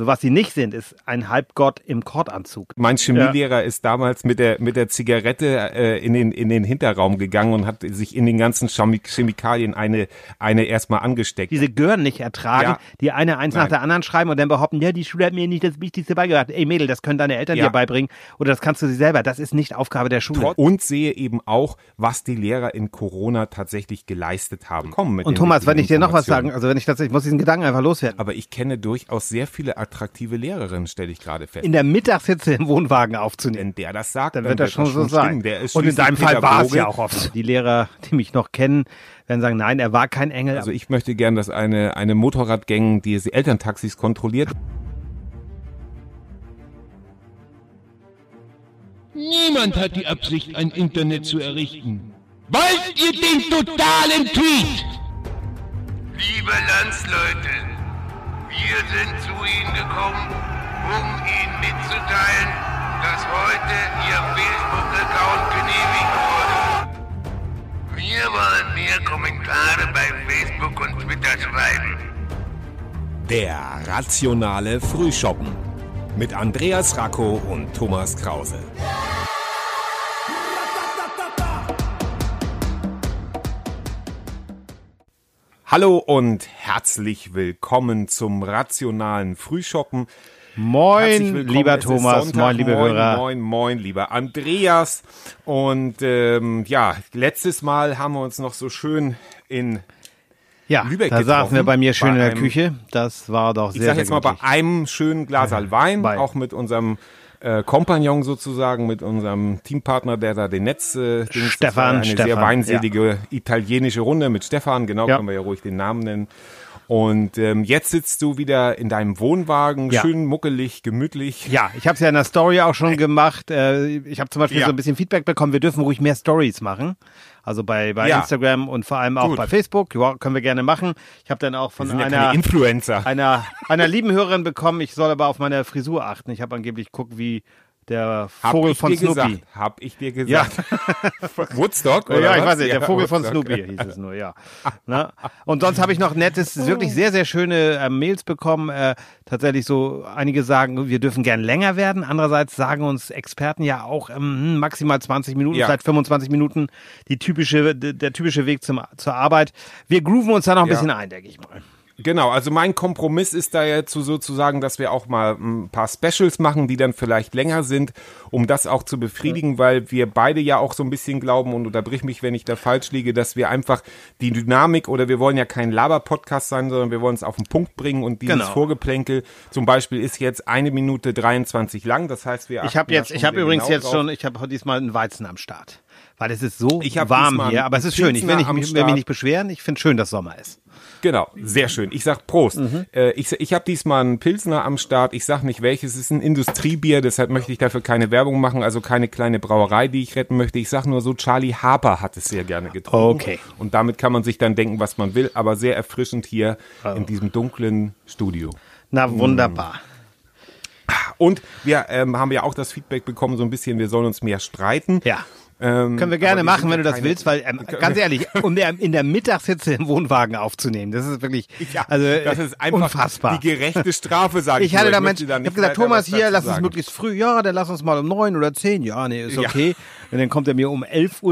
Also was sie nicht sind, ist ein Halbgott im Kordanzug. Mein Chemielehrer ja. ist damals mit der mit der Zigarette äh, in den in den Hinterraum gegangen und hat sich in den ganzen Chemikalien eine eine erstmal angesteckt. Diese Gören nicht ertragen, ja. die eine eins Nein. nach der anderen schreiben und dann behaupten, ja, die Schule hat mir nicht das Wichtigste beigebracht. Ey Mädel, das können deine Eltern ja. dir beibringen oder das kannst du sie selber. Das ist nicht Aufgabe der Schule. Und sehe eben auch, was die Lehrer in Corona tatsächlich geleistet haben. Komm mit und Thomas, wenn ich dir noch was sagen, also wenn ich tatsächlich, ich muss diesen Gedanken einfach loswerden. Aber ich kenne durchaus sehr viele attraktive Lehrerinnen, stelle ich gerade fest. In der Mittagshitze im Wohnwagen aufzunehmen. Wenn der das sagt, dann, dann wird das schon so sein. und in deinem Fall war es ja auch oft. Die Lehrer, die mich noch kennen, werden sagen, nein, er war kein Engel. Also ich möchte gern, dass eine, eine Motorradgang die Elterntaxis kontrolliert. Niemand hat die Absicht, ein Internet zu errichten. Wollt ihr den totalen Tweet? Liebe Landsleute, wir sind zu Ihnen gekommen, um Ihnen mitzuteilen, dass heute Ihr Facebook-Account genehmigt wurde. Wir wollen mehr Kommentare bei Facebook und Twitter schreiben. Der rationale Frühschoppen mit Andreas Racco und Thomas Krause. Hallo und herzlich willkommen zum rationalen Frühschoppen. Moin, lieber Thomas, Sonntag, moin, liebe moin, Hörer. Moin, moin, lieber Andreas. Und ähm, ja, letztes Mal haben wir uns noch so schön in ja, Lübeck da saßen wir bei mir schön bei in der Küche. Das war doch sehr, Ich sag jetzt mal bei einem schönen Glas Wein, bei. auch mit unserem äh, Kompagnon sozusagen, mit unserem Teampartner, der da den Netz, äh, Stefan, eine Stefan, sehr weinselige ja. italienische Runde mit Stefan, genau, ja. können wir ja ruhig den Namen nennen. Und ähm, jetzt sitzt du wieder in deinem Wohnwagen, ja. schön muckelig, gemütlich. Ja, ich habe es ja in der Story auch schon gemacht. Äh, ich habe zum Beispiel ja. so ein bisschen Feedback bekommen, wir dürfen ruhig mehr Stories machen. Also bei, bei ja. Instagram und vor allem auch Gut. bei Facebook. Ja, können wir gerne machen. Ich habe dann auch von einer, Influencer. einer einer lieben Hörerin bekommen, ich soll aber auf meine Frisur achten. Ich habe angeblich geguckt, wie der Vogel von Snoopy. Gesagt, hab ich dir gesagt. Ja. Woodstock oder Ja, ich was? weiß nicht, der Vogel Woodstock. von Snoopy hieß es nur, ja. Na? Und sonst habe ich noch nettes, wirklich sehr, sehr schöne äh, Mails bekommen. Äh, tatsächlich so, einige sagen, wir dürfen gern länger werden. Andererseits sagen uns Experten ja auch ähm, maximal 20 Minuten, ja. vielleicht 25 Minuten die typische, der typische Weg zum, zur Arbeit. Wir grooven uns da noch ein bisschen ein, denke ich mal. Genau, also mein Kompromiss ist da jetzt sozusagen, dass wir auch mal ein paar Specials machen, die dann vielleicht länger sind, um das auch zu befriedigen, weil wir beide ja auch so ein bisschen glauben und unterbrich mich, wenn ich da falsch liege, dass wir einfach die Dynamik oder wir wollen ja kein Laber-Podcast sein, sondern wir wollen es auf den Punkt bringen und dieses genau. Vorgeplänkel zum Beispiel ist jetzt eine Minute 23 lang, das heißt wir Ich habe jetzt, ich habe übrigens genau jetzt drauf. schon, ich habe diesmal einen Weizen am Start, weil es ist so warm hier, aber es ist schön, ich will, nicht, ich will mich nicht beschweren, ich finde schön, dass Sommer ist. Genau, sehr schön. Ich sag Prost. Mhm. Äh, ich ich habe diesmal einen Pilsner am Start. Ich sag nicht welches. Es ist ein Industriebier, deshalb möchte ich dafür keine Werbung machen. Also keine kleine Brauerei, die ich retten möchte. Ich sag nur so, Charlie Harper hat es sehr gerne getrunken. Okay. Und damit kann man sich dann denken, was man will. Aber sehr erfrischend hier oh. in diesem dunklen Studio. Na wunderbar. Und wir ähm, haben ja auch das Feedback bekommen, so ein bisschen, wir sollen uns mehr streiten. Ja. Ähm, Können wir gerne machen, wenn du das willst, weil ähm, ganz ehrlich, um der, in der Mittagshitze im Wohnwagen aufzunehmen, das ist wirklich, ja, also das ist einfach unfassbar. Die gerechte Strafe, sage ich. Ich hatte da Mensch, ich habe gesagt, Thomas hier, lass uns möglichst früh, ja, dann lass uns mal um neun oder zehn, ja, nee, ist okay. Ja. Und dann kommt er mir um 11.30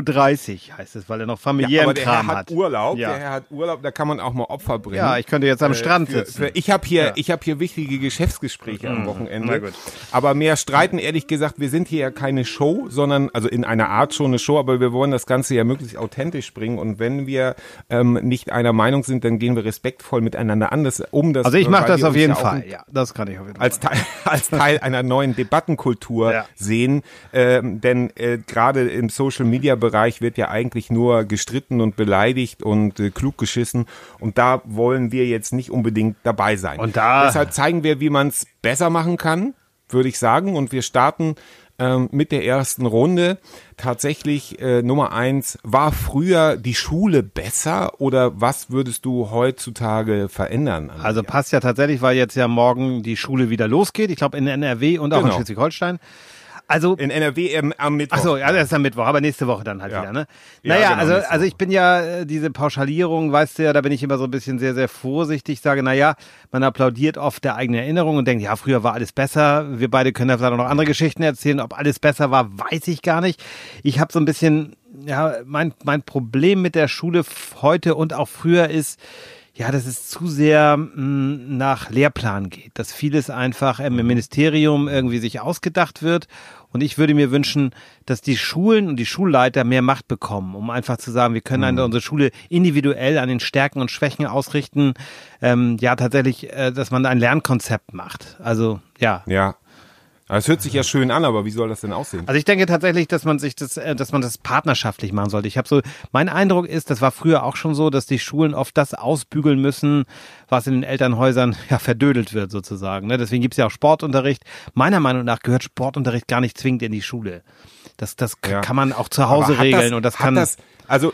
Uhr, heißt es, weil er noch familiären ja, Kram Herr hat. Urlaub, ja. der Herr hat Urlaub, da kann man auch mal Opfer bringen. Ja, ich könnte jetzt am äh, Strand für, sitzen. Für, ich habe hier, ja. ich habe hier wichtige Geschäftsgespräche mhm. am Wochenende. Aber mehr streiten, ehrlich gesagt, wir sind hier ja keine Show, sondern, also in einer Art schon eine Show, aber wir wollen das Ganze ja möglichst authentisch bringen. Und wenn wir ähm, nicht einer Meinung sind, dann gehen wir respektvoll miteinander an. Das, um das, also ich mache das auf jeden Fall. Ja, das kann ich auf jeden Fall. Als Teil, als Teil einer neuen Debattenkultur ja. sehen. Ähm, denn äh, gerade im Social Media Bereich wird ja eigentlich nur gestritten und beleidigt und äh, klug geschissen. Und da wollen wir jetzt nicht unbedingt dabei sein. Und da Deshalb zeigen wir, wie man es besser machen kann, würde ich sagen. Und wir starten ähm, mit der ersten Runde. Tatsächlich äh, Nummer eins, war früher die Schule besser oder was würdest du heutzutage verändern? Also passt ja tatsächlich, weil jetzt ja morgen die Schule wieder losgeht. Ich glaube in NRW und auch genau. in Schleswig-Holstein. Also in NRW am, am Mittwoch. Ach so, ja, das ist am Mittwoch, aber nächste Woche dann halt Ja. wieder, ne? Ja, Naja, genau, also, also ich bin ja, äh, diese Pauschalierung, weißt du ja, da bin ich immer so ein bisschen sehr, sehr vorsichtig, sage, naja, man applaudiert oft der eigenen Erinnerung und denkt, ja, früher war alles besser. Wir beide können da vielleicht auch noch andere Geschichten erzählen. Ob alles besser war, weiß ich gar nicht. Ich habe so ein bisschen, ja, mein, mein Problem mit der Schule heute und auch früher ist, ja, dass es zu sehr mh, nach Lehrplan geht, dass vieles einfach ähm, im Ministerium irgendwie sich ausgedacht wird. Und ich würde mir wünschen, dass die Schulen und die Schulleiter mehr Macht bekommen, um einfach zu sagen, wir können eine, unsere Schule individuell an den Stärken und Schwächen ausrichten. Ähm, ja, tatsächlich, äh, dass man ein Lernkonzept macht. Also ja, Ja. Es hört sich ja schön an, aber wie soll das denn aussehen? also ich denke tatsächlich, dass man sich das, äh, dass man das partnerschaftlich machen sollte. Ich habe so, mein Eindruck ist, das war früher auch schon so, dass die Schulen oft das ausbügeln müssen, was in den Elternhäusern ja verdödelt wird sozusagen. Ne? Deswegen gibt's ja auch Sportunterricht. Meiner Meinung nach gehört Sportunterricht gar nicht zwingend in die Schule. Das, das Ja. kann man auch zu Hause regeln und das kann. Das, also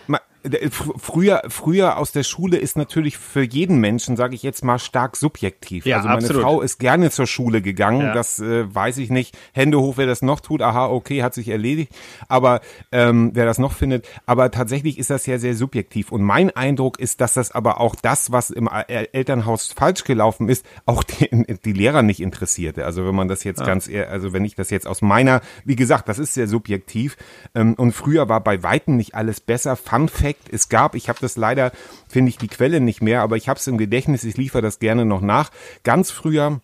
früher, früher aus der Schule ist natürlich für jeden Menschen, sage ich jetzt mal, stark subjektiv. Ja, also meine absolut. Frau ist gerne zur Schule gegangen. Ja. Das äh, weiß ich nicht. Hände hoch, wer das noch tut. Aha, okay, hat sich erledigt. Aber ähm, wer das noch findet. Aber tatsächlich ist das ja sehr subjektiv. Und mein Eindruck ist, dass das aber auch das, was im El- Elternhaus falsch gelaufen ist, auch die, die Lehrer nicht interessierte. Also wenn man das jetzt ganz, ehr- also wenn ich das jetzt aus meiner, wie gesagt, das ist sehr subjektiv. Ähm, und früher war bei weitem nicht alles besser. Fun Fact, es gab, ich habe das leider, finde ich die Quelle nicht mehr, aber ich habe es im Gedächtnis, ich liefere das gerne noch nach. Ganz früher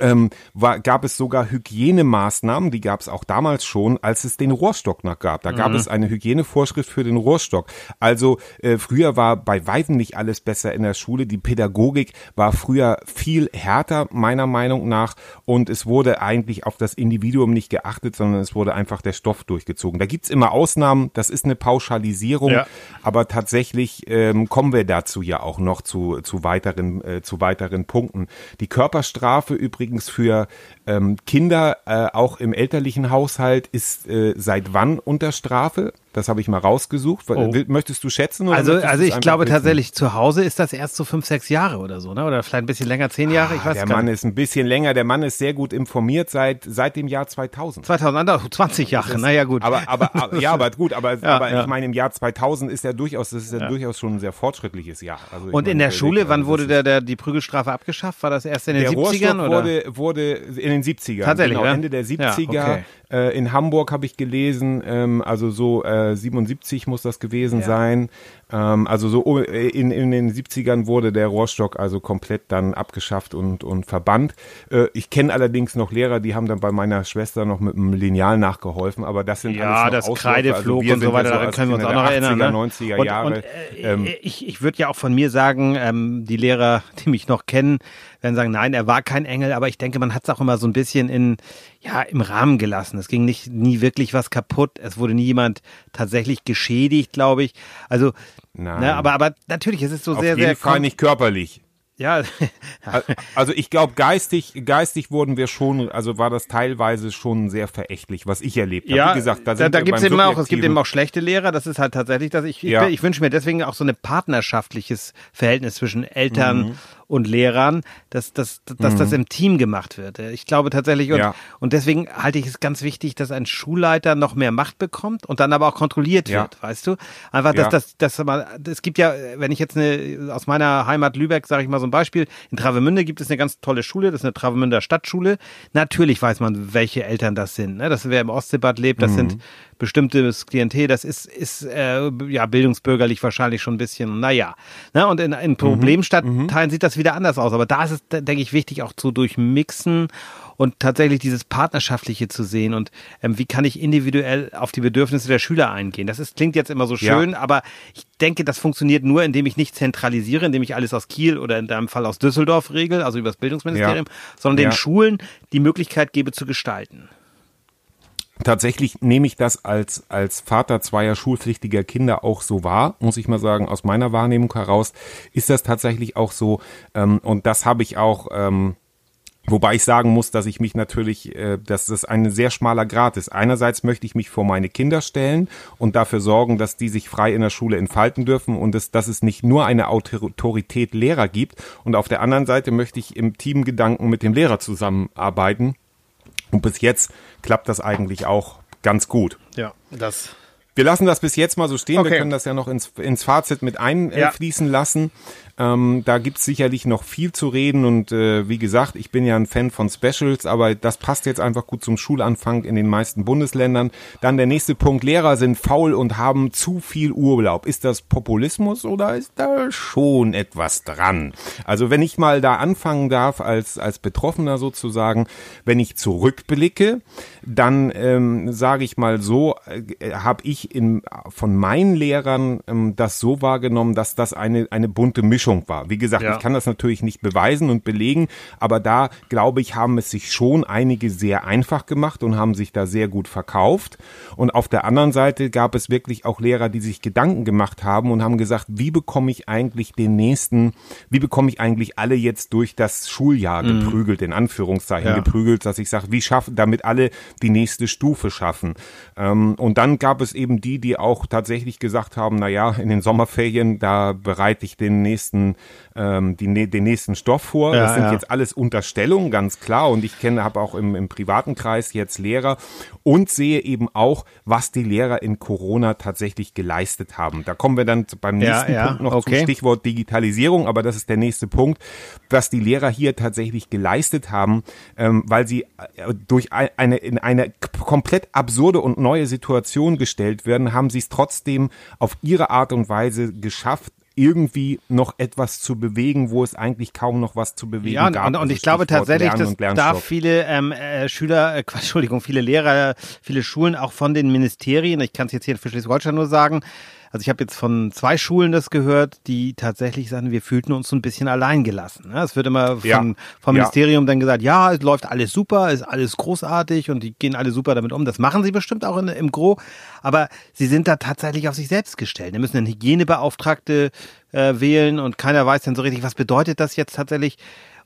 ähm, war, gab es sogar Hygienemaßnahmen, die gab es auch damals schon, als es den Rohrstock noch gab. Da gab es eine Hygienevorschrift für den Rohrstock. Also äh, früher war bei weitem nicht alles besser in der Schule. Die Pädagogik war früher viel härter, meiner Meinung nach, und es wurde eigentlich auf das Individuum nicht geachtet, sondern es wurde einfach der Stoff durchgezogen. Da gibt's immer Ausnahmen, das ist eine Pauschalisierung, Ja. aber tatsächlich ähm, kommen wir dazu ja auch noch zu, zu, weiteren, äh, zu weiteren Punkten. Die Körperstrafe übrigens für ähm, Kinder, äh, auch im elterlichen Haushalt, ist äh, seit wann unter Strafe? Das habe ich mal rausgesucht. Oh. Möchtest du schätzen? Oder also, also ich glaube wissen? tatsächlich, zu Hause ist das erst so fünf, sechs Jahre oder so, ne? Oder vielleicht ein bisschen länger, zehn Jahre, ich weiß Der Mann nicht. ist ein bisschen länger. Der Mann ist sehr gut informiert seit, seit dem Jahr 2000. 2000, ah, 20 Jahre, naja gut. Aber, aber, aber ja, aber gut, aber, Ja, aber ja. ich meine, im Jahr 2000 ist ja durchaus, das ist ja, durchaus schon ein sehr fortschrittliches Jahr. Also und in meine, der Schule, also wann das wurde der, der, die Prügelstrafe abgeschafft? War das erst in den der 70ern Rohrstock oder? wurde, wurde in den 70ern. Tatsächlich, genau, ja? Ende der Ja, 70er. okay. Äh, in Hamburg habe ich gelesen, ähm, also so äh, 77 muss das gewesen Ja. sein. Ähm, also so oh, äh, in, in den 70ern wurde der Rohrstock also komplett dann abgeschafft und, und verbannt. Äh, ich kenne allerdings noch Lehrer, die haben dann bei meiner Schwester noch mit einem Lineal nachgeholfen, aber das sind Ja, alles das Ausläufer. Kreide Also und so weiter, ja daran können wir uns auch noch erinnern. 80er, Ne? 90er und, Jahre. Und, äh, ähm, ich ich würde ja auch von mir sagen, ähm, die Lehrer, die mich noch kennen, werden sagen, nein, er war kein Engel, aber ich denke, man hat es auch immer so ein bisschen in, ja, im Rahmen gelassen. Es ging nicht nie wirklich was kaputt. Es wurde nie jemand tatsächlich geschädigt, glaube ich. Also, Nein. ne, aber, aber natürlich, es ist so auf sehr, jeden sehr Fall kon- nicht körperlich. Ja, Also ich glaube, geistig, geistig wurden wir schon, also war das teilweise schon sehr verächtlich, was ich erlebt habe. Ja, Wie gesagt, da, da, sind da wir gibt's beim eben auch, es gibt eben auch schlechte Lehrer, das ist halt tatsächlich das. Ich, ich, Ja. ich wünsche mir deswegen auch so ein partnerschaftliches Verhältnis zwischen Eltern Mhm. Und Lehrern, dass, dass, dass das im Team gemacht wird. Ich glaube tatsächlich, und, Ja. und deswegen halte ich es ganz wichtig, dass ein Schulleiter noch mehr Macht bekommt und dann aber auch kontrolliert Ja. wird, weißt du? Einfach, dass Ja. das, dass man, es gibt ja, wenn ich jetzt eine, aus meiner Heimat Lübeck, sage ich mal so ein Beispiel, in Travemünde gibt es eine ganz tolle Schule, das ist eine Travemünder Stadtschule. Natürlich weiß man, welche Eltern das sind. Ne? Das wer im Ostseebad lebt, das sind bestimmtes Klientel, das ist, ist äh, ja bildungsbürgerlich wahrscheinlich schon ein bisschen, naja. Ne? Und in, in Problemstadtteilen sieht das wieder anders aus. Aber da ist es, denke ich, wichtig auch zu durchmixen und tatsächlich dieses Partnerschaftliche zu sehen und ähm, wie kann ich individuell auf die Bedürfnisse der Schüler eingehen. Das ist, klingt jetzt immer so Ja. schön, aber ich denke, das funktioniert nur, indem ich nicht zentralisiere, indem ich alles aus Kiel oder in deinem Fall aus Düsseldorf regel, also über das Bildungsministerium, sondern Ja. den Schulen die Möglichkeit gebe zu gestalten. Tatsächlich nehme ich das als, als Vater zweier schulpflichtiger Kinder auch so wahr, muss ich mal sagen, aus meiner Wahrnehmung heraus ist das tatsächlich auch so. Ähm, und das habe ich auch, ähm, Wobei ich sagen muss, dass ich mich natürlich, äh, dass das ein sehr schmaler Grad ist. Einerseits möchte ich mich vor meine Kinder stellen und dafür sorgen, dass die sich frei in der Schule entfalten dürfen und es, dass es nicht nur eine Autorität Lehrer gibt. Und auf der anderen Seite möchte ich im Teamgedanken mit dem Lehrer zusammenarbeiten Und bis jetzt klappt das eigentlich auch ganz gut. Ja, das. Wir lassen das bis jetzt mal so stehen. Okay. Wir können das ja noch ins, ins Fazit mit einfließen Ja. lassen. Ähm, da gibt's sicherlich noch viel zu reden und äh, wie gesagt, ich bin ja ein Fan von Specials, aber das passt jetzt einfach gut zum Schulanfang in den meisten Bundesländern. Dann der nächste Punkt, Lehrer sind faul und haben zu viel Urlaub. Ist das Populismus oder ist da schon etwas dran? Also wenn ich mal da anfangen darf als, als Betroffener sozusagen, wenn ich zurückblicke, dann ähm, sage ich mal so, äh, habe ich in, von meinen Lehrern ähm, das so wahrgenommen, dass das eine, eine bunte Mischung war. Wie gesagt, Ja. ich kann das natürlich nicht beweisen und belegen, aber da glaube ich, haben es sich schon einige sehr einfach gemacht und haben sich da sehr gut verkauft. Und auf der anderen Seite gab es wirklich auch Lehrer, die sich Gedanken gemacht haben und haben gesagt, wie bekomme ich eigentlich den nächsten, wie bekomme ich eigentlich alle jetzt durch das Schuljahr geprügelt, in Anführungszeichen Ja. geprügelt, dass ich sage, wie schaffen, damit alle die nächste Stufe schaffen. Ähm, und dann gab es eben die, die auch tatsächlich gesagt haben, na ja, in den Sommerferien, da bereite ich den nächsten, ähm, die, den nächsten Stoff vor. Ja, das sind ja. jetzt alles Unterstellungen, ganz klar. Und ich kenne, habe auch im, im privaten Kreis jetzt Lehrer und sehe eben auch, was die Lehrer in Corona tatsächlich geleistet haben. Da kommen wir dann beim nächsten ja, Punkt noch okay. zum Stichwort Digitalisierung, aber das ist der nächste Punkt, was die Lehrer hier tatsächlich geleistet haben, ähm, weil sie äh, durch ein- eine in eine komplett absurde und neue Situation gestellt werden, haben sie es trotzdem auf ihre Art und Weise geschafft, irgendwie noch etwas zu bewegen, wo es eigentlich kaum noch was zu bewegen Ja, und, gab. und, und Also ich glaube tatsächlich, Lernen dass da viele ähm, äh, Schüler, äh, Entschuldigung, viele Lehrer, viele Schulen auch von den Ministerien, ich kann es jetzt hier für Schleswig-Holstein nur sagen, also ich habe jetzt von zwei Schulen das gehört, die tatsächlich sagen, wir fühlten uns so ein bisschen allein gelassen. Ne? Es wird immer von, Ja. vom Ja. Ministerium dann gesagt, ja, es läuft alles super, ist alles großartig und die gehen alle super damit um. Das machen sie bestimmt auch in, im Gro, aber sie sind da tatsächlich auf sich selbst gestellt. Die müssen eine Hygienebeauftragte äh, wählen und keiner weiß dann so richtig, was bedeutet das jetzt tatsächlich.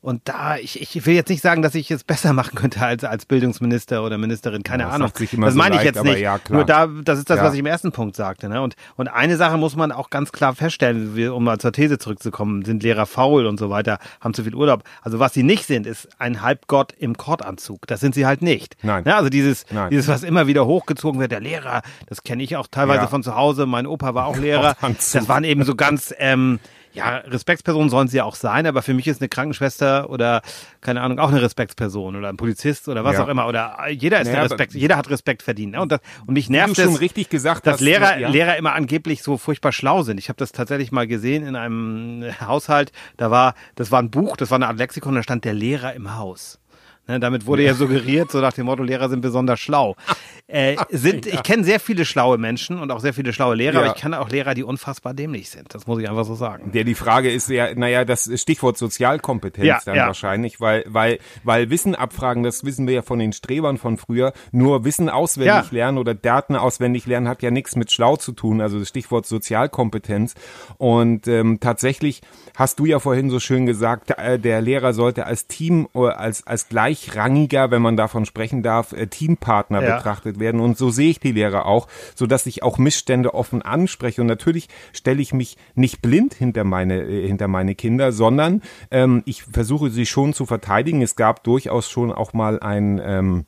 Und da, ich, ich will jetzt nicht sagen, dass ich es besser machen könnte als, als Bildungsminister oder Ministerin, keine Ja, das Ahnung. sagt sich immer das so meine ich leicht, jetzt nicht. ja. Nur da, das ist das, Ja. was ich im ersten Punkt sagte. Ne? Und, und eine Sache muss man auch ganz klar feststellen, wir, um mal zur These zurückzukommen, sind Lehrer faul und so weiter, haben zu viel Urlaub. Also was sie nicht sind, ist ein Halbgott im Kordanzug. Das sind sie halt nicht. Nein. Ne? Also dieses, Nein. dieses, was immer wieder hochgezogen wird, der Lehrer, das kenne ich auch teilweise Ja. von zu Hause. Mein Opa war auch Lehrer. Das waren eben so ganz, ähm, ja, Respektspersonen sollen sie ja auch sein, aber für mich ist eine Krankenschwester oder, keine Ahnung, auch eine Respektsperson oder ein Polizist oder was Ja. auch immer. Oder jeder ist Naja, Respekt, jeder hat Respekt verdient. Ne? Und, das, und mich nervt es, richtig gesagt dass hast, Lehrer, ja. Lehrer immer angeblich so furchtbar schlau sind. Ich habe das tatsächlich mal gesehen in einem Haushalt. Da war, das war ein Buch, das war eine Art Lexikon, da stand der Lehrer im Haus. Ne, damit wurde ja suggeriert, so nach dem Motto, Lehrer sind besonders schlau. Äh, sind, Ich kenne sehr viele schlaue Menschen und auch sehr viele schlaue Lehrer, Ja. aber ich kenne auch Lehrer, die unfassbar dämlich sind. Das muss ich einfach so sagen. Der die Frage ist ja, naja, das Stichwort Sozialkompetenz Ja, dann ja. wahrscheinlich, weil, weil, weil Wissen abfragen, das wissen wir ja von den Strebern von früher, nur Wissen auswendig lernen oder Daten auswendig lernen hat ja nichts mit schlau zu tun, also das Stichwort Sozialkompetenz. Und ähm, tatsächlich hast du ja vorhin so schön gesagt, äh, der Lehrer sollte als Team oder als, als gleichrangiger, wenn man davon sprechen darf, äh, Teampartner Ja. betrachtet werden. Und so sehe ich die Lehrer auch, so dass ich auch Missstände offen anspreche. Und natürlich stelle ich mich nicht blind hinter meine, äh, hinter meine Kinder, sondern ähm, ich versuche sie schon zu verteidigen. Es gab durchaus schon auch mal ein, ähm,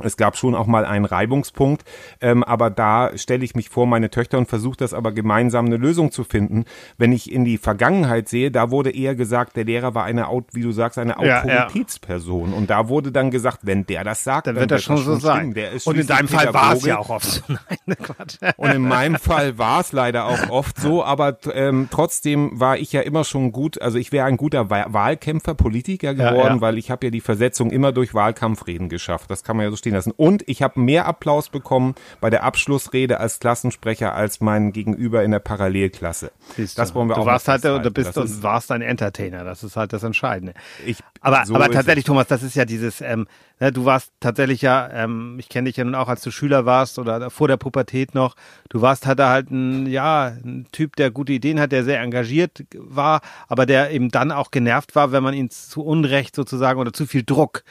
es gab schon auch mal einen Reibungspunkt, ähm, aber da stelle ich mich vor meine Töchter und versuche das aber gemeinsam eine Lösung zu finden. Wenn ich in die Vergangenheit sehe, da wurde eher gesagt, der Lehrer war eine, wie du sagst, eine Ja, ja. Autoritätsperson. Und da wurde dann gesagt, wenn der das sagt, Dann wird das schon so sein. stimmen. Der ist Und in deinem Fall war es ja auch oft so. Nein, Quatsch. Und in meinem Fall war es leider auch oft so, aber ähm, trotzdem war ich ja immer schon gut, also ich wäre ein guter Wa- Wahlkämpfer, Politiker Ja, geworden, ja. weil ich habe ja die Versetzung immer durch Wahlkampfreden geschafft. Das kann man ja so stehen lassen. Und ich habe mehr Applaus bekommen bei der Abschlussrede als Klassensprecher als mein Gegenüber in der Parallelklasse. Siehst Das du. wollen wir du auch warst halt, du festhalten. bist und warst ein Entertainer. Das ist halt das Entscheidende. Ich- aber so aber tatsächlich. Thomas, das ist ja dieses, ähm, ne, du warst tatsächlich ja, ähm, ich kenne dich ja nun auch, als du Schüler warst oder vor der Pubertät noch. Du warst halt halt ein, ja, ein Typ, der gute Ideen hat, der sehr engagiert war, aber der eben dann auch genervt war, wenn man ihn zu Unrecht sozusagen oder zu viel Druck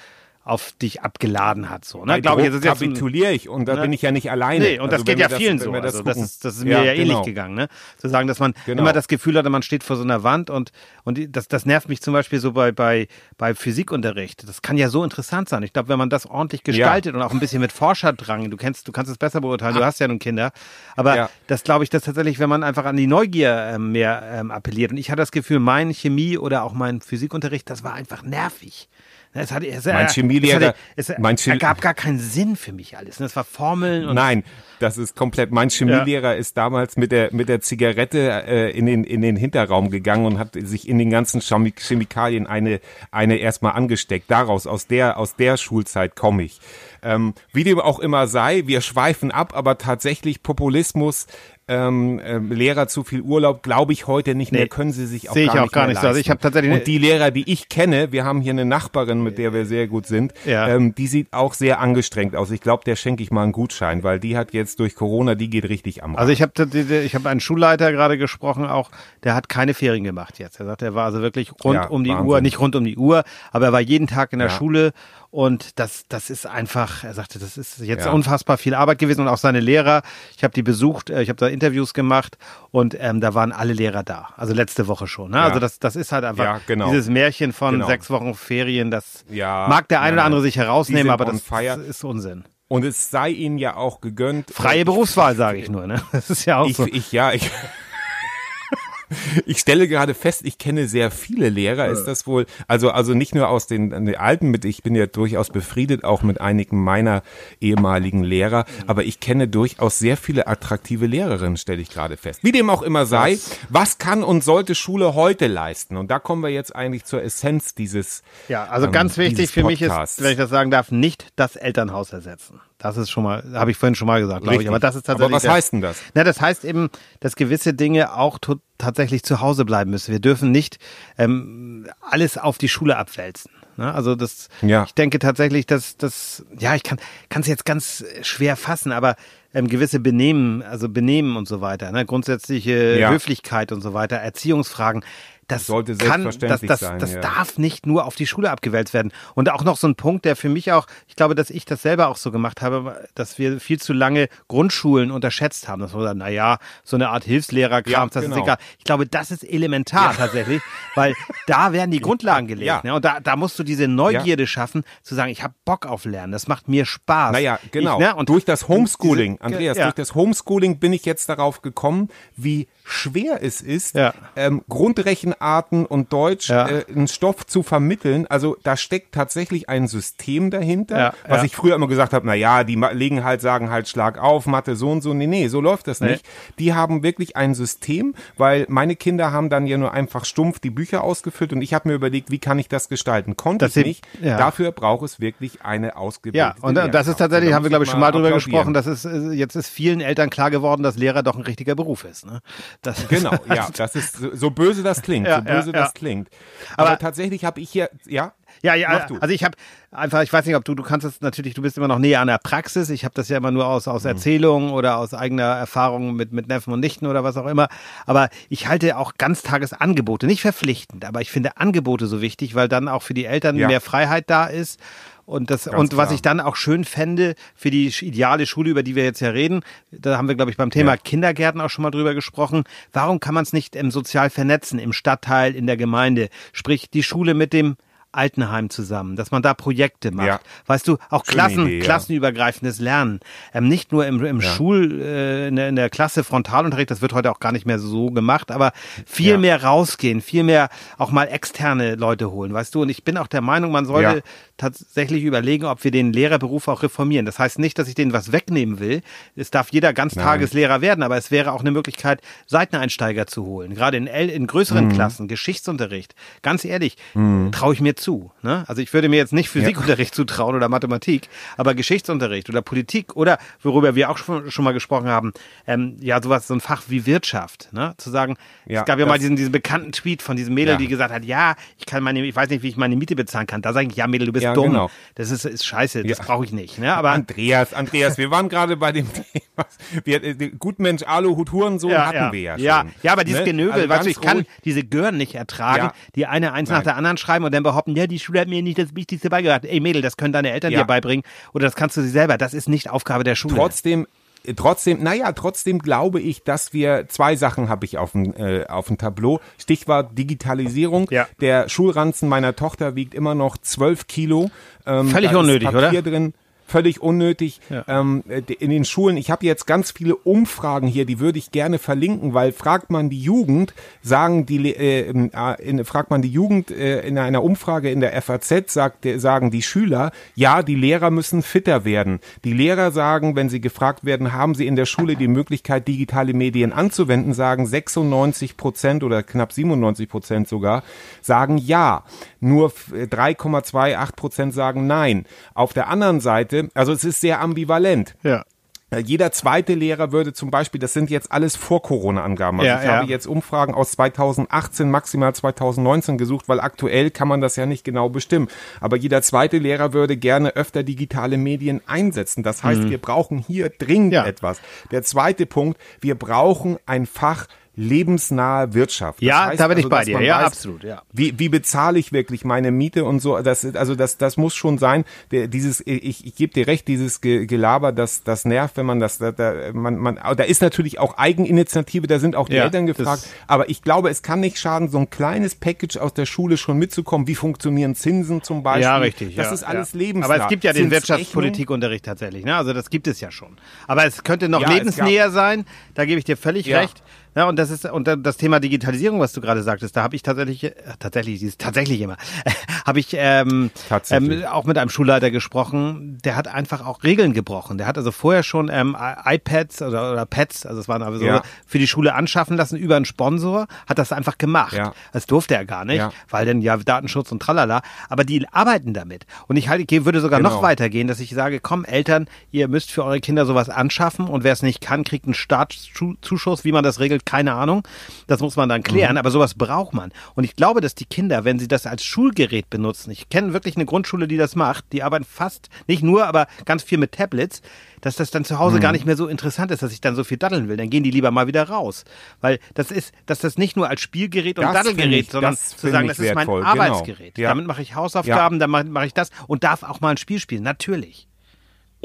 auf dich abgeladen hat. So, ne? Glaube ich, das ist jetzt kapituliere ich und da Ne? bin ich ja nicht alleine. Nee, und das Also geht wenn ja vielen das, so. wir Also das, ist, das ist mir ja, ähnlich genau. gegangen, ne? Zu sagen, dass man Genau. immer das Gefühl hatte, man steht vor so einer Wand und, und das, das nervt mich zum Beispiel so bei, bei, bei Physikunterricht. Das kann ja so interessant sein. Ich glaube, wenn man das ordentlich gestaltet und auch ein bisschen mit Forscherdrang, du kennst, du kannst es besser beurteilen, du hast ja nun Kinder. Aber Ja. das glaube ich, dass tatsächlich, wenn man einfach an die Neugier ähm, mehr ähm, appelliert. Und ich hatte das Gefühl, mein Chemie oder auch mein Physikunterricht, das war einfach nervig. Es, hatte, es, Mein es, Chemielehrer- hatte, es mein Chemie- ergab gar keinen Sinn für mich alles. ne? Es war Formeln und Nein, das ist komplett. Mein Chemielehrer ist damals mit der mit der Zigarette äh, in den in den Hinterraum gegangen und hat sich in den ganzen Chemi Chemikalien eine eine erstmal angesteckt. Daraus aus der aus der Schulzeit komme ich. Ähm, wie dem auch immer sei, wir schweifen ab, aber tatsächlich Populismus. Ähm, ähm, Lehrer zu viel Urlaub, glaube ich heute nicht mehr, Nee, können sie sich auch sehe ich gar auch nicht gar mehr nicht so. Also ich habe tatsächlich- und die Lehrer, die ich kenne, wir haben hier eine Nachbarin, mit der wir sehr gut sind, Ja. ähm, die sieht auch sehr angestrengt aus. Ich glaube, der schenke ich mal einen Gutschein, weil die hat jetzt durch Corona, die geht richtig am Rad. Also ich habe ich habe einen Schulleiter gerade gesprochen, auch der hat keine Ferien gemacht jetzt. Er sagt, er war also wirklich rund Ja, um die Wahnsinn. Uhr, nicht rund um die Uhr, aber er war jeden Tag in der Ja. Schule und das das ist einfach, er sagte, das ist jetzt Ja. unfassbar viel Arbeit gewesen und auch seine Lehrer. Ich habe die besucht, äh, ich habe da Interviews gemacht und ähm, da waren alle Lehrer da. Also letzte Woche schon. Ne? Ja. Also das das ist halt einfach Ja, genau. dieses Märchen von Genau. sechs Wochen Ferien. Das mag der eine oder andere sich herausnehmen, aber das, fire. ist Unsinn. Und es sei ihnen ja auch gegönnt. Freie Berufswahl, sage ich nur. Ne? Das ist ja auch Ich, so. ich, ja, ich. Ich stelle gerade fest, ich kenne sehr viele Lehrer. Ist das wohl, also, also nicht nur aus den, den alten mit, ich bin ja durchaus befriedet, auch mit einigen meiner ehemaligen Lehrer, aber ich kenne durchaus sehr viele attraktive Lehrerinnen, stelle ich gerade fest. Wie dem auch immer sei, was kann und sollte Schule heute leisten? Und da kommen wir jetzt eigentlich zur Essenz dieses, Ja, also ähm, ganz wichtig dieses für mich ist, wenn ich das sagen darf, nicht das Elternhaus ersetzen. Das ist schon mal, habe ich vorhin schon mal gesagt, glaube ich. Aber das ist tatsächlich. Aber was heißt denn das? Na, das heißt eben, dass gewisse Dinge auch tatsächlich zu Hause bleiben müssen. Wir dürfen nicht ähm, alles auf die Schule abwälzen. Ne? Also das, Ja. ich denke tatsächlich, dass das, ja, ich kann es jetzt ganz schwer fassen, aber ähm, gewisse Benehmen, also Benehmen und so weiter, ne? grundsätzliche Ja. Höflichkeit und so weiter, Erziehungsfragen, das Sollte kann, das, selbstverständlich das, sein, das ja. darf nicht nur auf die Schule abgewälzt werden. Und auch noch so ein Punkt, der für mich auch, ich glaube, dass ich das selber auch so gemacht habe, dass wir viel zu lange Grundschulen unterschätzt haben. Das war, na ja, so eine Art Hilfslehrerkram, Ja, das genau. ist egal. Ich glaube, das ist elementar tatsächlich, weil da werden die Grundlagen gelegt. Ja. Ne? Und da, da musst du diese Neugierde schaffen, zu sagen, ich habe Bock auf Lernen, das macht mir Spaß. Naja, genau. Ich, ne? Und durch das Homeschooling, diese- Andreas, ja. durch das Homeschooling bin ich jetzt darauf gekommen, wie schwer es ist, Ja. ähm, Grundrechenarten und Deutsch Ja. äh, einen Stoff zu vermitteln. Also da steckt tatsächlich ein System dahinter, Ja, was ja. ich früher immer gesagt habe, na ja, die legen halt, sagen halt Schlag auf, Mathe so und so. Nee, nee, so läuft das Nee. nicht. Die haben wirklich ein System, weil meine Kinder haben dann ja nur einfach stumpf die Bücher ausgefüllt und ich habe mir überlegt, wie kann ich das gestalten? Konnte Das ich nicht. Dafür braucht es wirklich eine ausgebildete Ja, und äh, das ist tatsächlich, Da haben wir glaube ich schon mal drüber gesprochen, das ist, äh, jetzt ist vielen Eltern klar geworden, dass Lehrer doch ein richtiger Beruf ist. Ne? Das Genau, ja, das ist so böse das klingt, Ja, so böse ja, das klingt. Aber, Aber- tatsächlich habe ich hier, ja, Ja, ja, also ich habe einfach, ich weiß nicht, ob du, du kannst es natürlich, du bist immer noch näher an der Praxis. Ich habe das ja immer nur aus, aus Erzählungen oder aus eigener Erfahrung mit, mit Neffen und Nichten oder was auch immer. Aber ich halte auch Ganztagesangebote, nicht verpflichtend, aber ich finde Angebote so wichtig, weil dann auch für die Eltern Ja. mehr Freiheit da ist. Und das, Ganz und was ich dann auch schön fände für die ideale Schule, über die wir jetzt ja reden, da haben wir, glaube ich, beim Thema Ja. Kindergärten auch schon mal drüber gesprochen. Warum kann man es nicht ähm, sozial vernetzen, im Stadtteil, in der Gemeinde? Sprich, die Schule mit dem Altenheim zusammen, dass man da Projekte macht. Ja. Weißt du, auch Schöne Klassen, Idee, ja. klassenübergreifendes Lernen. Ähm, nicht nur im, im Ja. Schul, äh, in, der, in der Klasse Frontalunterricht, das wird heute auch gar nicht mehr so gemacht, aber viel mehr rausgehen, viel mehr auch mal externe Leute holen, weißt du? Und ich bin auch der Meinung, man sollte tatsächlich überlegen, ob wir den Lehrerberuf auch reformieren. Das heißt nicht, dass ich denen was wegnehmen will. Es darf jeder Ganztageslehrer werden, aber es wäre auch eine Möglichkeit, Seiteneinsteiger zu holen. Gerade in, El- in größeren Mhm. Klassen, Geschichtsunterricht. Ganz ehrlich, traue ich mir zu. Ne? Also ich würde mir jetzt nicht Physikunterricht zutrauen oder Mathematik, aber Geschichtsunterricht oder Politik oder worüber wir auch schon, schon mal gesprochen haben, ähm, ja sowas, so ein Fach wie Wirtschaft. Ne? Zu sagen, Ja, es gab ja mal diesen, diesen bekannten Tweet von diesem Mädel, Ja. die gesagt hat, ja, ich kann meine, ich weiß nicht, wie ich meine Miete bezahlen kann. Da sage ich, ja Mädel, du bist Ja. Ja, dumm. genau. Das ist, ist scheiße, das Ja. brauche ich nicht. Ne? Aber Andreas, Andreas, wir waren gerade bei dem Thema. Wir, äh, Gutmensch, Aluhut, Hurensohn hatten wir ja schon. Ja, ja aber dieses Ne? Genögel, Also weißt du, ich kann ruhig. diese Gören nicht ertragen, Ja. die eine eins nach Nein. der anderen schreiben und dann behaupten, ja, die Schule hat mir nicht das Wichtigste beigebracht. Ey Mädel, das können deine Eltern Ja. dir beibringen oder das kannst du sie selber. Das ist nicht Aufgabe der Schule. Trotzdem, trotzdem, naja, trotzdem glaube ich, dass wir zwei Sachen habe ich auf dem äh, auf dem Tableau. Stichwort Digitalisierung. Ja. Der Schulranzen meiner Tochter wiegt immer noch 12 Kilo. Ähm, Völlig unnötig, Papier oder? Drin. Völlig unnötig. Ja. Ähm, äh, in den Schulen, ich habe jetzt ganz viele Umfragen hier, die würde ich gerne verlinken, weil fragt man die Jugend, sagen die, äh, äh, in, fragt man die Jugend äh, in einer Umfrage in der FAZ, sagt, der- sagen die Schüler, ja, die Lehrer müssen fitter werden. Die Lehrer sagen, wenn sie gefragt werden, haben sie in der Schule die Möglichkeit, digitale Medien anzuwenden, sagen 96 Prozent oder knapp 97 Prozent sogar, sagen ja. Nur f- 3,28 Prozent sagen nein. Auf der anderen Seite, also es ist sehr ambivalent. Ja. Äh, Jeder zweite Lehrer würde zum Beispiel, das sind jetzt alles vor Corona-Angaben. Also Ja, ich ja. habe jetzt Umfragen aus 2018, maximal 2019 gesucht, weil aktuell kann man das ja nicht genau bestimmen. Aber jeder zweite Lehrer würde gerne öfter digitale Medien einsetzen. Das heißt, wir brauchen hier dringend Mhm. Ja. etwas. Der zweite Punkt, wir brauchen ein Fach lebensnahe Wirtschaft. Das Ja, heißt da bin ich also, bei dass dir. Ja, weiß, absolut, ja. Wie, wie bezahle ich wirklich meine Miete und so? Das, also das, das muss schon sein. Der, dieses, ich, ich gebe dir recht, dieses Ge- Gelaber, das, das nervt, wenn man das, da, da, man, man, da ist natürlich auch Eigeninitiative, da sind auch die Ja, Eltern gefragt. Aber ich glaube, es kann nicht schaden, so ein kleines Package aus der Schule schon mitzukommen. Wie funktionieren Zinsen zum Beispiel? Ja, richtig. Das ja, ist alles ja. lebensnah. Aber es gibt ja den Wirtschaftspolitikunterricht tatsächlich. Ne? Also das gibt es ja schon. Aber es könnte noch lebensnäher sein. Da gebe ich dir völlig recht. Ja, und das ist und dann das Thema Digitalisierung, was du gerade sagtest, da habe ich tatsächlich äh, tatsächlich dieses tatsächlich immer habe ich ähm, ähm, auch mit einem Schulleiter gesprochen. Der hat einfach auch Regeln gebrochen. Der hat also vorher schon ähm, iPads oder, oder Pads, also es waren aber so Ja. für die Schule anschaffen lassen über einen Sponsor, hat das einfach gemacht. Ja. Das durfte er gar nicht, Ja. weil denn ja Datenschutz und tralala. Aber die arbeiten damit. Und ich halt, ich würde sogar noch Genau. weitergehen, dass ich sage, komm Eltern, ihr müsst für eure Kinder sowas anschaffen und wer es nicht kann, kriegt einen Staatszuschuss. Wie man das regelt, keine Ahnung. Das muss man dann Mhm. klären. Aber sowas braucht man. Und ich glaube, dass die Kinder, wenn sie das als Schulgerät benutzen, ich kenne wirklich eine Grundschule, die das macht, die arbeiten fast, nicht nur, aber ganz viel mit Tablets, dass das dann zu Hause Mhm. gar nicht mehr so interessant ist, dass ich dann so viel daddeln will. Dann gehen die lieber mal wieder raus. Weil das ist, dass das nicht nur als Spielgerät und Das Daddelgerät, ich- sondern zu sagen, das ist mein wertvoll, genau. Arbeitsgerät. Ja. Damit mache ich Hausaufgaben, dann mache mach ich das und darf auch mal ein Spiel spielen. Natürlich.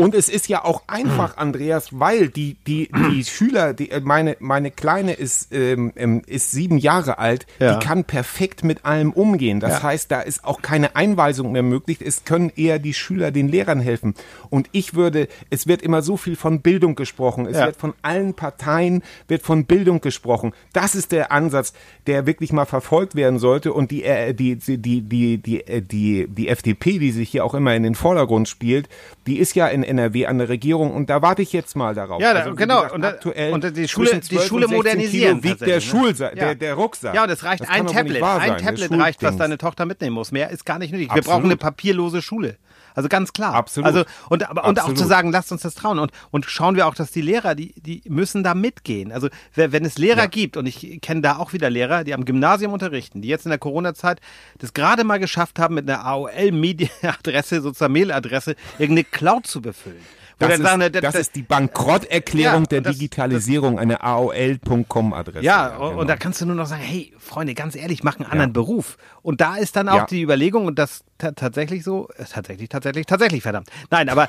Und es ist ja auch einfach, Andreas, weil die, die, die Schüler, die, äh, meine, meine Kleine ist, ähm, ähm, ist sieben Jahre alt, Ja. die kann perfekt mit allem umgehen. Das Ja. heißt, da ist auch keine Einweisung mehr möglich. Es können eher die Schüler den Lehrern helfen. Und ich würde, es wird immer so viel von Bildung gesprochen. Es Ja. wird von allen Parteien, wird von Bildung gesprochen. Das ist der Ansatz, der wirklich mal verfolgt werden sollte. Und die, äh, die, die, die, die, die, äh, die, die FDP, die sich hier auch immer in den Vordergrund spielt, die ist ja in NRW an der Regierung und da warte ich jetzt mal darauf. Ja, da- Also, genau. gesagt, Und da- aktuell und die Schule- die 12 Schule und 16 modernisieren Kilo wiegt der, ne? Schulsa Ja. der, der Rucksack. Ja, und es reicht Das ein Tablet. Ein Tablet reicht, was deine Tochter mitnehmen muss. Mehr ist gar nicht nötig. Wir Absolut. brauchen eine papierlose Schule. Also ganz klar. Absolut. Also und aber und auch zu sagen, lasst uns das trauen und und schauen wir auch, dass die Lehrer, die die müssen da mitgehen. Also wenn es Lehrer Ja. gibt und ich kenne da auch wieder Lehrer, die am Gymnasium unterrichten, die jetzt in der Corona-Zeit das gerade mal geschafft haben, mit einer AOL-Media-Adresse, sozusagen Mailadresse, irgendeine Cloud zu befüllen. Das, dann sagen, ist, das ist die Bankrotterklärung Ja, der und das- Digitalisierung, eine AOL.com-Adresse. Ja, und genau. da kannst du nur noch sagen, hey, Freunde, ganz ehrlich, mach einen anderen Beruf. Und da ist dann auch Ja. die Überlegung, und das ta- tatsächlich so, äh, tatsächlich, tatsächlich, tatsächlich, verdammt. Nein, aber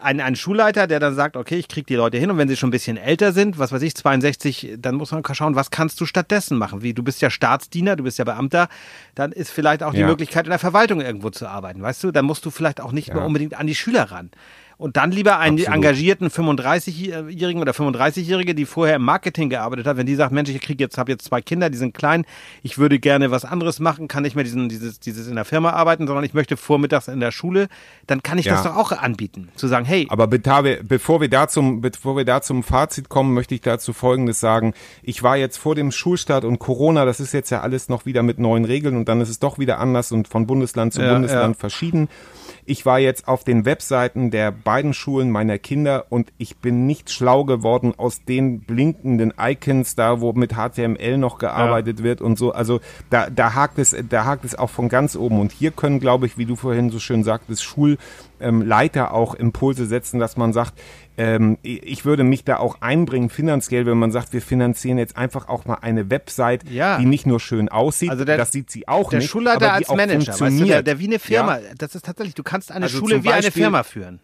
ein, ein Schulleiter, der dann sagt, okay, ich krieg die Leute hin und wenn sie schon ein bisschen älter sind, was weiß ich, 62, dann muss man schauen, was kannst du stattdessen machen? Wie, du bist ja Staatsdiener, du bist ja Beamter, dann ist vielleicht auch die Ja. Möglichkeit, in der Verwaltung irgendwo zu arbeiten, weißt du? Dann musst du vielleicht auch nicht mehr unbedingt an die Schüler ran. Und dann lieber einen Absolut. engagierten 35-Jährigen oder 35-Jährige, die vorher im Marketing gearbeitet hat, wenn die sagt, Mensch, ich kriege jetzt, habe jetzt zwei Kinder, die sind klein, ich würde gerne was anderes machen, kann nicht mehr diesen, dieses, dieses in der Firma arbeiten, sondern ich möchte vormittags in der Schule, dann kann ich das Ja. doch auch anbieten. Zu sagen, hey, Aber beta- wir- bevor wir da zum, bevor wir da zum Fazit kommen, möchte ich dazu Folgendes sagen. Ich war jetzt vor dem Schulstart und Corona, das ist jetzt ja alles noch wieder mit neuen Regeln und dann ist es doch wieder anders und von Bundesland zu Ja, Bundesland ja. verschieden. Ich war jetzt auf den Webseiten der beiden Schulen meiner Kinder und ich bin nicht schlau geworden aus den blinkenden Icons da, wo mit HTML noch gearbeitet wird und so. Also da, da hakt es, da hakt es auch von ganz oben. Und hier können, glaube ich, wie du vorhin so schön sagtest, Schulleiter auch Impulse setzen, dass man sagt, ähm, ich würde mich da auch einbringen finanziell, wenn man sagt, wir finanzieren jetzt einfach auch mal eine Website, Ja. die nicht nur schön aussieht, Also der- das sieht sie auch Der nicht, Schulleiter aber die als auch Manager, weißt du, funktioniert. der, der wie eine Firma. Ja? Das ist tatsächlich, du kannst eine Also Schule wie eine Beispiel- Firma führen.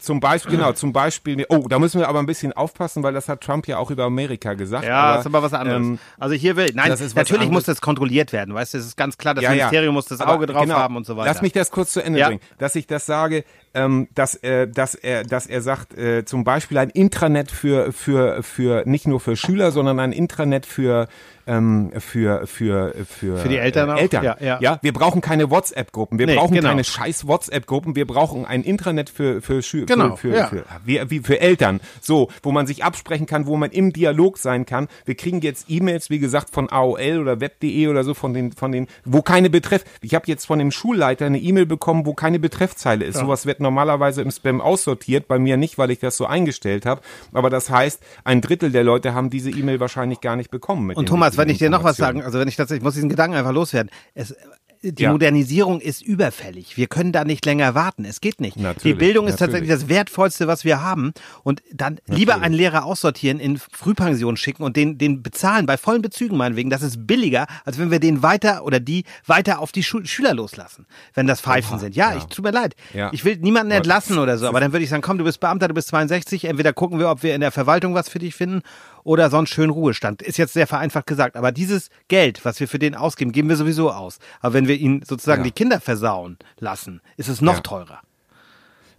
Zum Beispiel, genau, zum Beispiel, oh, da müssen wir aber ein bisschen aufpassen, weil das hat Trump ja auch über Amerika gesagt. Ja, aber, das ist aber was anderes. ähm, also hier will, nein, das ist was natürlich anderes. muss das kontrolliert werden, weißt du, es ist ganz klar, das Ja, ja. Ministerium muss das Aber Auge drauf genau, haben und so weiter. Lass mich das kurz zu Ende Ja. bringen. Dass ich das sage, ähm, dass, äh, dass, er, dass er sagt, äh, zum Beispiel ein Intranet für, für, für nicht nur für Schüler, sondern ein Intranet für ähm, für für für Für die Eltern auch? äh, Eltern. Ja, ja. wir brauchen keine WhatsApp-Gruppen. Wir Nee, brauchen genau. keine scheiß WhatsApp-Gruppen. Wir brauchen ein Intranet für für Schü Genau, für, für, ja. für, wie, wie für Eltern. So, wo man sich absprechen kann, wo man im Dialog sein kann. Wir kriegen jetzt E-Mails, wie gesagt, von AOL oder Web.de oder so von den von den, wo keine Betreff. Ich habe jetzt von dem Schulleiter eine E-Mail bekommen, wo keine Betreffzeile ist. Sowas wird normalerweise im Spam aussortiert, bei mir nicht, weil ich das so eingestellt habe. Aber das heißt, ein Drittel der Leute haben diese E-Mail wahrscheinlich gar nicht bekommen. Mit Und Thomas, wenn ich dir noch was sagen, also wenn ich tatsächlich, ich muss diesen Gedanken einfach loswerden. Es, die Ja. Modernisierung ist überfällig. Wir können da nicht länger warten. Es geht nicht. Natürlich, die Bildung ist natürlich. tatsächlich das Wertvollste, was wir haben. Und dann lieber einen Lehrer aussortieren, in Frühpension schicken und den, den bezahlen, bei vollen Bezügen meinetwegen. Das ist billiger, als wenn wir den weiter oder die weiter auf die Schu Schüler loslassen, wenn das Pfeifen sind. Ja, ich tut mir leid. Ja. Ich will niemanden entlassen oder so, aber dann würde ich sagen, komm, du bist Beamter, du bist 62, entweder gucken wir, ob wir in der Verwaltung was für dich finden oder sonst schön Ruhestand. Ist jetzt sehr vereinfacht gesagt, aber dieses Geld, was wir für den ausgeben, geben wir sowieso aus. Aber wenn wir ihn sozusagen Ja. die Kinder versauen lassen, ist es noch Ja. teurer.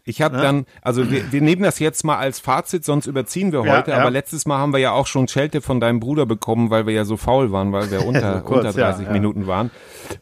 Ich habe dann, also wir, wir nehmen das jetzt mal als Fazit, sonst überziehen wir Ja, heute. ja. Aber letztes Mal haben wir ja auch schon Schelte von deinem Bruder bekommen, weil wir ja so faul waren, weil wir unter, So kurz, unter 30 ja, ja. Minuten waren.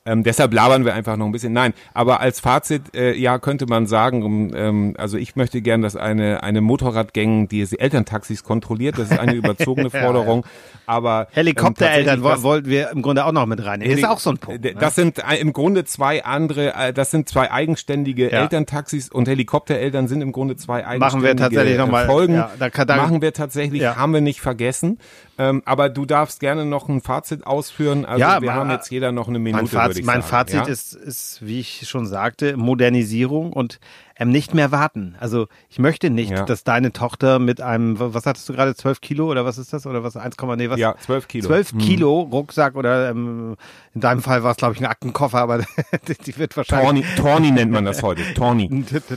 Ähm, deshalb labern wir einfach noch ein bisschen. Nein, aber als Fazit, äh, ja, könnte man sagen, um, ähm, also ich möchte gern, dass eine, eine Motorradgang die Elterntaxis kontrolliert. Das ist eine überzogene Forderung. Aber ähm, Helikoptereltern was- wollten wir im Grunde auch noch mit reinnehmen. Ist auch so ein Punkt. Ne? Das sind äh, im Grunde zwei andere, äh, das sind zwei eigenständige Ja. Elterntaxis und Helikoptereltern sind im Grunde zwei Machen wir tatsächlich noch mal- äh, Folgen. ja, da kann- da- Machen wir tatsächlich, Ja. haben wir nicht vergessen. Ähm, aber du darfst gerne noch ein Fazit ausführen. Also Ja, wir ma- haben jetzt jeder noch eine Minute, Mein Fazit, mein. Fazit ist, ist, wie ich schon sagte, Modernisierung und ähm, nicht mehr warten. Also ich möchte nicht, Ja. dass deine Tochter mit einem, was hattest du gerade, 12 Kilo oder was ist das? Oder was, 1, nee, was? Ja, 12 Kilo. 12 Hm. Kilo Rucksack oder ähm, in deinem Fall war es, glaube ich, ein Aktenkoffer, aber die wird wahrscheinlich... Torni, Torni nennt man das heute. Torni.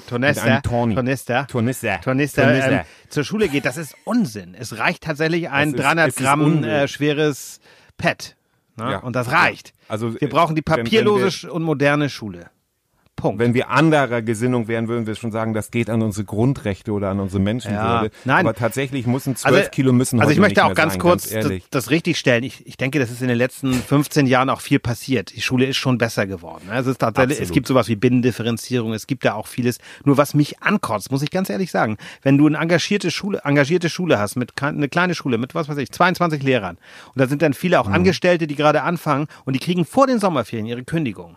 Tornister, Torni. Tornister, Tornister. Tornister, Tornister. Ähm, zur Schule geht, das ist Unsinn. Es reicht tatsächlich ein ist- 300 es ist Gramm äh, schweres Pad. Ne? Ja. Und das reicht. Also, wir brauchen die wenn- wenn papierlose wir- und moderne Schule. Punkt. Wenn wir anderer Gesinnung wären, würden wir schon sagen, das geht an unsere Grundrechte oder an unsere Menschenwürde. Ja. Nein. Aber tatsächlich müssen 12 Kilo müssen Also ich möchte auch ganz sein, kurz ganz das, das richtig stellen. Ich, ich denke, das ist in den letzten 15 Jahren auch viel passiert. Die Schule ist schon besser geworden. ne? Es ist tatsächlich, es gibt sowas wie Binnendifferenzierung, es gibt da auch vieles. Nur was mich ankotzt, muss ich ganz ehrlich sagen, wenn du eine engagierte Schule, engagierte Schule hast, mit eine kleine Schule mit was weiß ich, 22 Lehrern und da sind dann viele auch Mhm. Angestellte, die gerade anfangen und die kriegen vor den Sommerferien ihre Kündigung.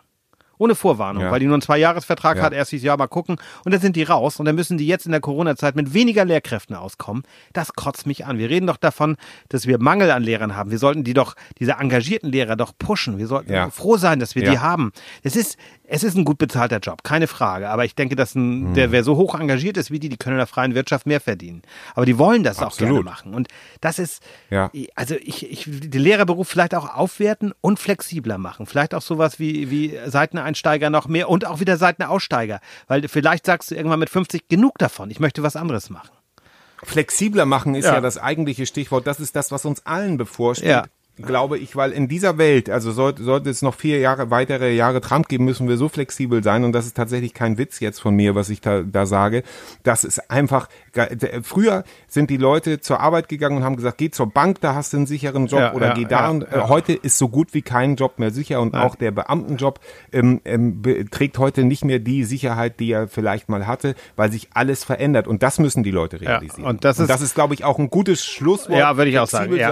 Ohne Vorwarnung, Ja. weil die nur einen Zweijahresvertrag Ja. hat, erst dieses Jahr mal gucken und dann sind die raus und dann müssen die jetzt in der Corona-Zeit mit weniger Lehrkräften auskommen. Das kotzt mich an. Wir reden doch davon, dass wir Mangel an Lehrern haben. Wir sollten die doch, diese engagierten Lehrer doch pushen. Wir sollten Ja. froh sein, dass wir die haben. Es ist, es ist ein gut bezahlter Job, keine Frage. Aber ich denke, dass ein, Mhm. der, wer so hoch engagiert ist wie die, die können in der freien Wirtschaft mehr verdienen. Aber die wollen das auch gerne Absolut. machen. Und das ist, Ja. also ich, ich will den Lehrerberuf vielleicht auch aufwerten und flexibler machen. Vielleicht auch sowas wie, wie Seiteneinsteiger noch mehr und auch wieder Seitenaussteiger. Weil vielleicht sagst du irgendwann mit 50 genug davon. Ich möchte was anderes machen. Flexibler machen ist ja. Ja. das eigentliche Stichwort. Das ist das, was uns allen bevorsteht. Ja. Glaube ich, weil in dieser Welt, also sollte, sollte es noch vier Jahre, weitere Jahre Trump geben, müssen wir so flexibel sein. Und das ist tatsächlich kein Witz jetzt von mir, was ich da, da sage. Das ist einfach, früher sind die Leute zur Arbeit gegangen und haben gesagt, geh zur Bank, da hast du einen sicheren Job Ja, oder ja, geh da. ja, und äh, ja. heute ist so gut wie kein Job mehr sicher und auch der Beamtenjob ähm, ähm, trägt heute nicht mehr die Sicherheit, die er vielleicht mal hatte, weil sich alles verändert. Und das müssen die Leute realisieren. und das ist- das ist, glaube ich, auch ein gutes Schlusswort. Ja, würde ich auch sagen, ja.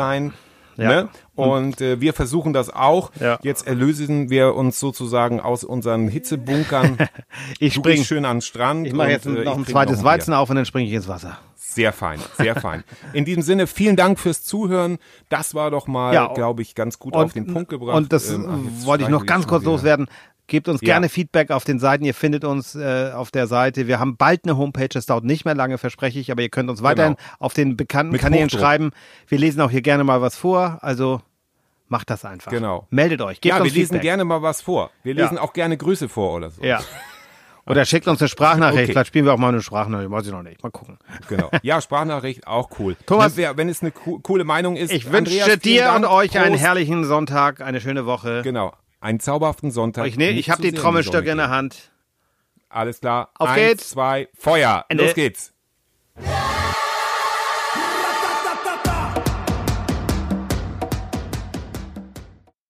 Ja. Ne? Und äh, wir versuchen das auch. Ja. Jetzt erlösen wir uns sozusagen aus unseren Hitzebunkern. Ich Du spring. gehst schön an den Strand. Ich mache und, jetzt äh, noch ein zweites. Weizen auf und dann springe ich ins Wasser. Sehr fein, sehr fein. In diesem Sinne, vielen Dank fürs Zuhören. Das war doch mal, Ja, glaube ich, ganz gut auf den Punkt gebracht. Und das Ähm, äh, wollte ich noch ganz kurz loswerden. Gebt uns Ja. gerne Feedback auf den Seiten. Ihr findet uns äh, auf der Seite. Wir haben bald eine Homepage. Das dauert nicht mehr lange, verspreche ich. Aber ihr könnt uns weiterhin auf den bekannten Mit Kanälen Hochdruck. schreiben. Wir lesen auch hier gerne mal was vor. Also macht das einfach. Genau. Meldet euch. Gebt Ja, wir uns lesen Feedback. gerne mal was vor. Wir Ja. lesen auch gerne Grüße vor oder so. Ja. Oder schickt uns eine Sprachnachricht. Okay. Vielleicht spielen wir auch mal eine Sprachnachricht. Weiß ich noch nicht. Mal gucken. Genau. Ja, Sprachnachricht auch cool. Thomas- wenn, wir, wenn es eine co coole Meinung ist. Ich wünsche dir Dank. und euch einen Prost. herrlichen Sonntag, eine schöne Woche. Genau. Einen zauberhaften Sonntag. Ich, ne, ich habe die in Trommelstöcke Sonne in der. Hand. Alles klar. Auf Eins, geht's. zwei, Feuer. Ende. Los geht's. Wer